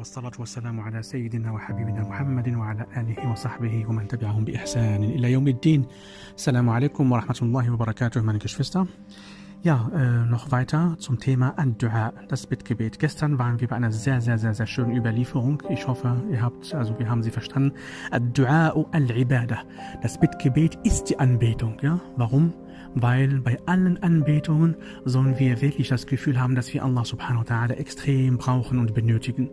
والصلاة والسلام على سيدنا وحبيبنا محمد وعلى آله وصحبه ومن تبعهم بإحسان إلى يوم الدين. Assalamu alaikum wa rahmatullahi wa barakatuh, meine Geschwister. Ja, äh, noch weiter zum Thema Ad-Dua, das Bittgebet. Gestern waren wir bei einer sehr, sehr, sehr, sehr schönen Überlieferung. Ich hoffe, ihr habt, also wir haben sie verstanden. Ad-Dua al-Ibadah. Das Bittgebet ist die Anbetung, ja. Warum? Weil bei allen Anbetungen sollen wir wirklich das Gefühl haben, dass wir Allah subhanahu wa ta'ala extrem brauchen und benötigen.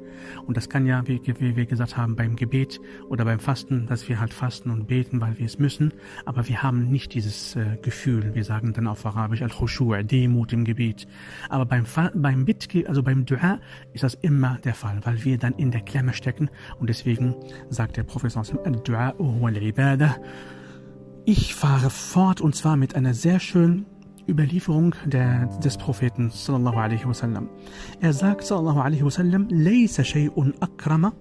Und das kann ja, wie, wie wir gesagt haben, beim Gebet oder beim Fasten, dass wir halt fasten und beten, weil wir es müssen, aber wir haben nicht dieses äh, Gefühl, wir sagen dann auf Arabisch Al-Khushu' Demut im Gebet. Aber beim, beim Bitt, also beim Dua ist das immer der Fall, weil wir dann in der Klemme stecken und deswegen sagt der Prophet Al-Dua ich fahre fort und zwar mit einer sehr schönen Überlieferung der, des Propheten sallallahu alaihi wasallam. Er sagt sallallahu alaihi wasallam, "Laysa shay'un akrama"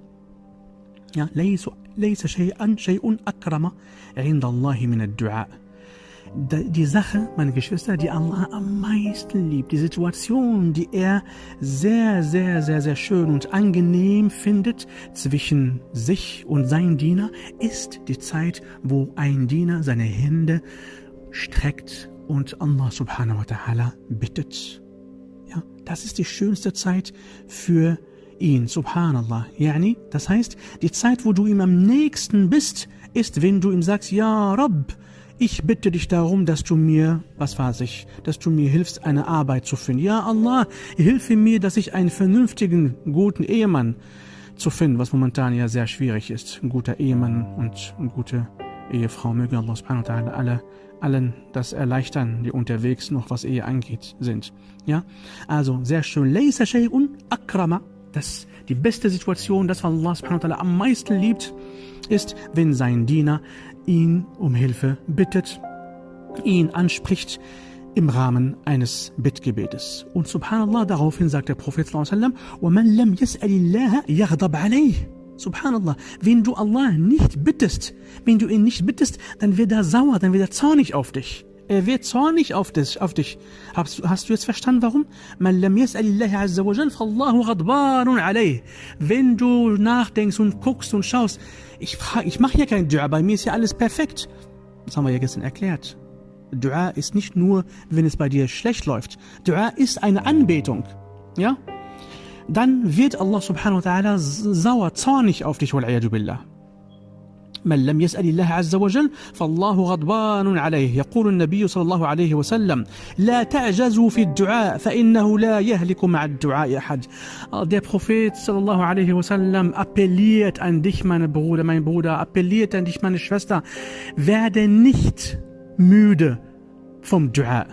ja, "Laysa shay'an shay'un akrama 'inda Allah min ad-du'a." Die Sache, meine Geschwister, die Allah am meisten liebt, die Situation, die er sehr, sehr, sehr, sehr schön und angenehm findet zwischen sich und seinem Diener, ist die Zeit, wo ein Diener seine Hände streckt und Allah subhanahu wa ta'ala bittet. Ja, das ist die schönste Zeit für ihn, subhanallah. Yani, das heißt, die Zeit, wo du ihm am nächsten bist, ist, wenn du ihm sagst, Ja, Rabb, ich bitte dich darum, dass du mir, was weiß ich, dass du mir hilfst, eine Arbeit zu finden. Ja, Allah, hilfe mir, dass ich einen vernünftigen, guten Ehemann zu finden, was momentan ja sehr schwierig ist. Ein guter Ehemann und eine gute Ehefrau. Möge Allah subhanahu wa ta'ala alle, allen das erleichtern, die unterwegs noch was Ehe angeht, sind. Ja, also sehr schön. Laysa akrama dass die beste Situation, das, was Allah subhanahu wa ta'ala am meisten liebt, ist, wenn sein Diener ihn um Hilfe bittet, ihn anspricht im Rahmen eines Bittgebetes. Und subhanallah, daraufhin sagt der Prophet sallallahu alaihi Subhanallah, wenn du Allah nicht bittest, wenn du ihn nicht bittest, dann wird er sauer, dann wird er zornig auf dich. Er wird zornig auf dich. Auf dich. Hast, hast du jetzt verstanden, warum? Wenn du nachdenkst und guckst und schaust, ich, ich mache hier kein Dua, bei mir ist ja alles perfekt. Das haben wir ja gestern erklärt. Dua ist nicht nur, wenn es bei dir schlecht läuft. Dua ist eine Anbetung. Ja? Dann wird Allah subhanahu wa ta'ala sauer, zornig auf dich, billah. من لم يسأل الله عز وجل فالله غضبان عليه يقول النبي صلى الله عليه وسلم لا تعجزوا في الدعاء فإنه لا يهلك مع الدعاء أحد Der Prophet sallallahu alaihi wasallam appelliert an dich, meine Bruder, mein Bruder, appelliert an dich, meine Schwester, werde nicht müde vom Dua.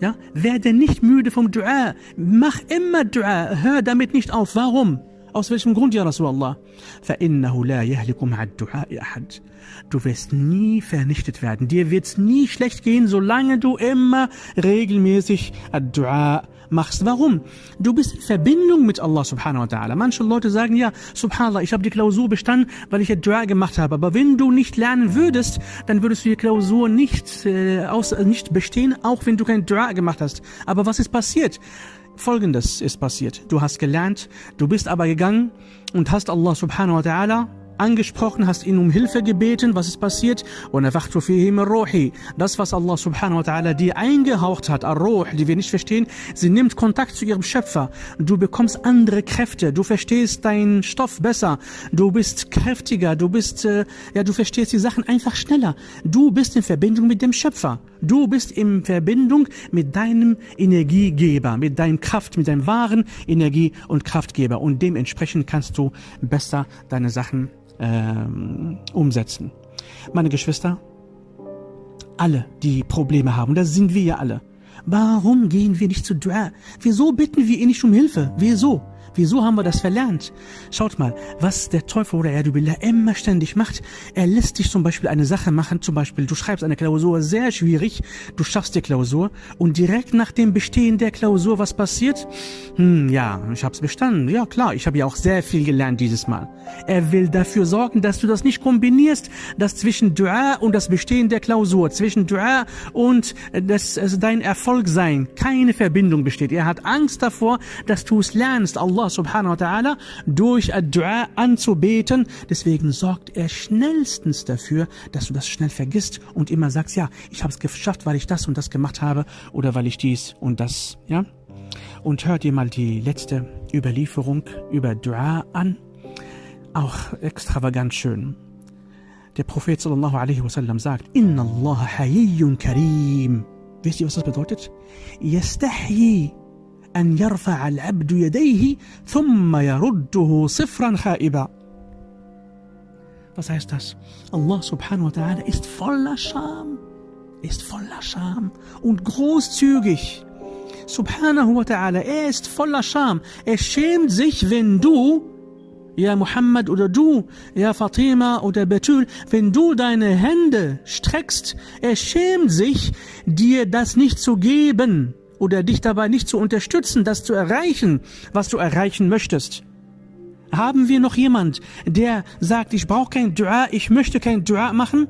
Ja, werde nicht müde vom Dua. Mach immer Dua. Hör damit nicht auf. Warum? Aus welchem Grund, ja Rasulallah? فَإِنَّهُ لَا يَهْلِكُ مَعَ الدُّعَاءِ أَحَدٍ Du wirst nie vernichtet werden. Dir wird's nie schlecht gehen, solange du immer regelmäßig Ad-Dua machst. Warum? Du bist in Verbindung mit Allah subhanahu wa ta'ala. Manche Leute sagen, ja, subhanallah, ich habe die Klausur bestanden, weil ich Dua gemacht habe. Aber wenn du nicht lernen würdest, dann würdest du die Klausur nicht, äh, aus, nicht bestehen, auch wenn du kein Dua gemacht hast. Aber was ist passiert? Folgendes ist passiert. Du hast gelernt, du bist aber gegangen und hast Allah subhanahu wa ta'ala angesprochen, hast ihn um Hilfe gebeten, was ist passiert? Das, was Allah subhanahu wa ta'ala dir eingehaucht hat, Ar-Ruh, die wir nicht verstehen, sie nimmt Kontakt zu ihrem Schöpfer. Du bekommst andere Kräfte, du verstehst deinen Stoff besser, du bist kräftiger, du bist, äh, ja, du verstehst die Sachen einfach schneller. Du bist in Verbindung mit dem Schöpfer. Du bist in Verbindung mit deinem Energiegeber, mit deinem Kraft, mit deinem wahren Energie- und Kraftgeber. Und dementsprechend kannst du besser deine Sachen ähm, umsetzen. Meine Geschwister, alle, die Probleme haben, das sind wir ja alle. Warum gehen wir nicht zu Dua? Wieso bitten wir ihn nicht um Hilfe? Wieso? Wieso haben wir das verlernt? Schaut mal, was der Teufel oder Erdubillah immer ständig macht. Er lässt dich zum Beispiel eine Sache machen, zum Beispiel du schreibst eine Klausur, sehr schwierig, du schaffst die Klausur und direkt nach dem Bestehen der Klausur, was passiert? Hm, ja, ich hab's bestanden. Ja, klar, ich habe ja auch sehr viel gelernt dieses Mal. Er will dafür sorgen, dass du das nicht kombinierst, dass zwischen Dua und das Bestehen der Klausur, zwischen Dua und das, also dein Erfolg sein, keine Verbindung besteht. Er hat Angst davor, dass du es lernst. Allah Allah subhanahu wa ta'ala durch Ad-Dua anzubeten. Deswegen sorgt er schnellstens dafür, dass du das schnell vergisst und immer sagst, ja, ich habe es geschafft, weil ich das und das gemacht habe oder weil ich dies und das, ja. Und hört dir mal die letzte Überlieferung über Dua an. Auch extravagant schön. Der Prophet sallallahu alaihi wasallam sagt, Inna Allah hayyun karim. Wisst ihr, was das bedeutet? Yastahyi أن يرفع العبد يديه ثم يرده صفرا خائبا Was heißt das? Allah subhanahu wa ta'ala ist voller Scham, ist voller Scham und großzügig. Subhanahu wa ta'ala, er ist voller Scham. Er schämt sich, wenn du, ja Muhammad oder du, ja Fatima oder Betul, wenn du deine Hände streckst, er schämt sich, dir das nicht zu geben oder dich dabei nicht zu unterstützen, das zu erreichen, was du erreichen möchtest. Haben wir noch jemand, der sagt, ich brauche kein Dua, ich möchte kein Dua machen?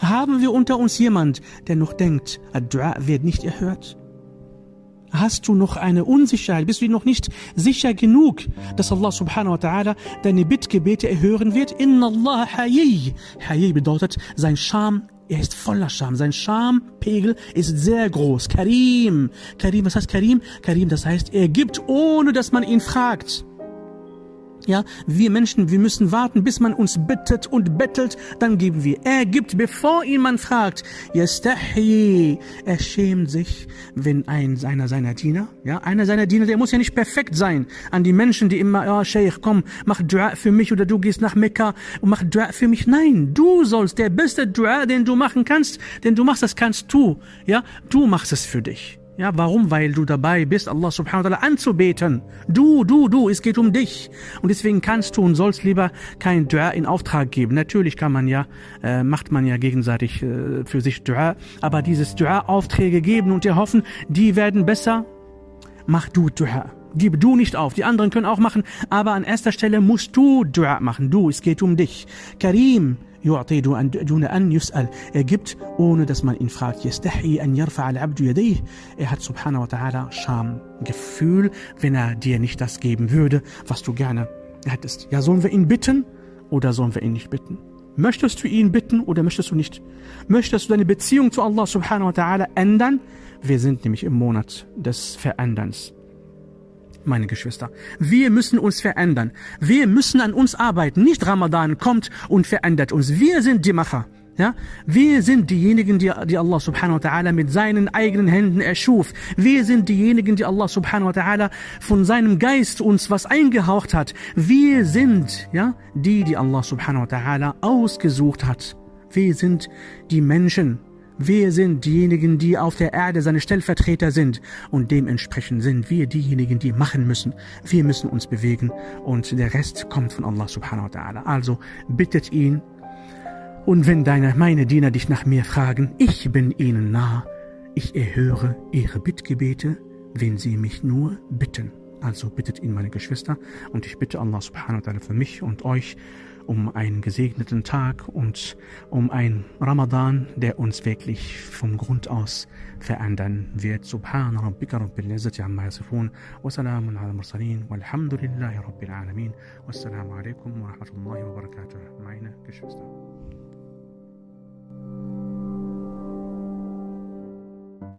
Haben wir unter uns jemand, der noch denkt, Dua wird nicht erhört? Hast du noch eine Unsicherheit? Bist du noch nicht sicher genug, dass Allah subhanahu wa ta'ala deine Bittgebete erhören wird? Inna Allah hayy. Hayy bedeutet, sein Scham er ist voller Scham. Sein Schampegel ist sehr groß. Karim. Karim, was heißt Karim? Karim, das heißt, er gibt, ohne dass man ihn fragt. Ja, wir Menschen, wir müssen warten, bis man uns bittet und bettelt, dann geben wir. Er gibt, bevor ihn man fragt. Yastahi. Er schämt sich, wenn ein seiner seiner Diener, ja, einer seiner Diener, der muss ja nicht perfekt sein. An die Menschen, die immer, ja, Sheikh, komm, mach Dua für mich oder du gehst nach Mekka und mach Dua für mich. Nein, du sollst der beste Dua, den du machen kannst, denn du machst das kannst du, ja, du machst es für dich. Ja, warum? Weil du dabei bist, Allah subhanahu wa ta'ala anzubeten. Du, du, du, es geht um dich. Und deswegen kannst du und sollst lieber kein Dua in Auftrag geben. Natürlich kann man ja, äh, macht man ja gegenseitig äh, für sich Dua, aber dieses Dua Aufträge geben und dir hoffen, die werden besser, mach du Dua. Gib du nicht auf. Die anderen können auch machen, aber an erster Stelle musst du Dua machen. Du, es geht um dich. Karim, يعطي دون أن يسأل er gibt ohne dass man ihn fragt يستحي أن يرفع العبد يديه er hat subhanahu wa ta'ala Schamgefühl wenn er dir nicht das geben würde was du gerne hättest ja sollen wir ihn bitten oder sollen wir ihn nicht bitten möchtest du ihn bitten oder möchtest du nicht möchtest du deine Beziehung zu Allah subhanahu wa ta'ala ändern wir sind nämlich im Monat des Veränderns meine Geschwister. Wir müssen uns verändern. Wir müssen an uns arbeiten. Nicht Ramadan kommt und verändert uns. Wir sind die Macher. Ja, wir sind diejenigen, die, die Allah subhanahu wa ta'ala mit seinen eigenen Händen erschuf. Wir sind diejenigen, die Allah subhanahu wa ta'ala von seinem Geist uns was eingehaucht hat. Wir sind, ja, die, die Allah subhanahu wa ta'ala ausgesucht hat. Wir sind die Menschen, wir sind diejenigen, die auf der Erde seine Stellvertreter sind und dementsprechend sind wir diejenigen, die machen müssen. Wir müssen uns bewegen und der Rest kommt von Allah subhanahu wa ta'ala. Also bittet ihn und wenn deine, meine Diener dich nach mir fragen, ich bin ihnen nah. Ich erhöre ihre Bittgebete, wenn sie mich nur bitten. Also bittet ihn meine Geschwister und ich bitte Allah subhanahu wa ta'ala für mich und euch um einen gesegneten Tag und um ein Ramadan, der uns wirklich vom Grund aus verändern wird. Subhan rabbika rabbil izzati amma yasifun wa salamun ala mursalin walhamdulillahi rabbil alamin. Wassalamu alaikum wa rahmatullahi wa barakatuh. Meine Geschwister.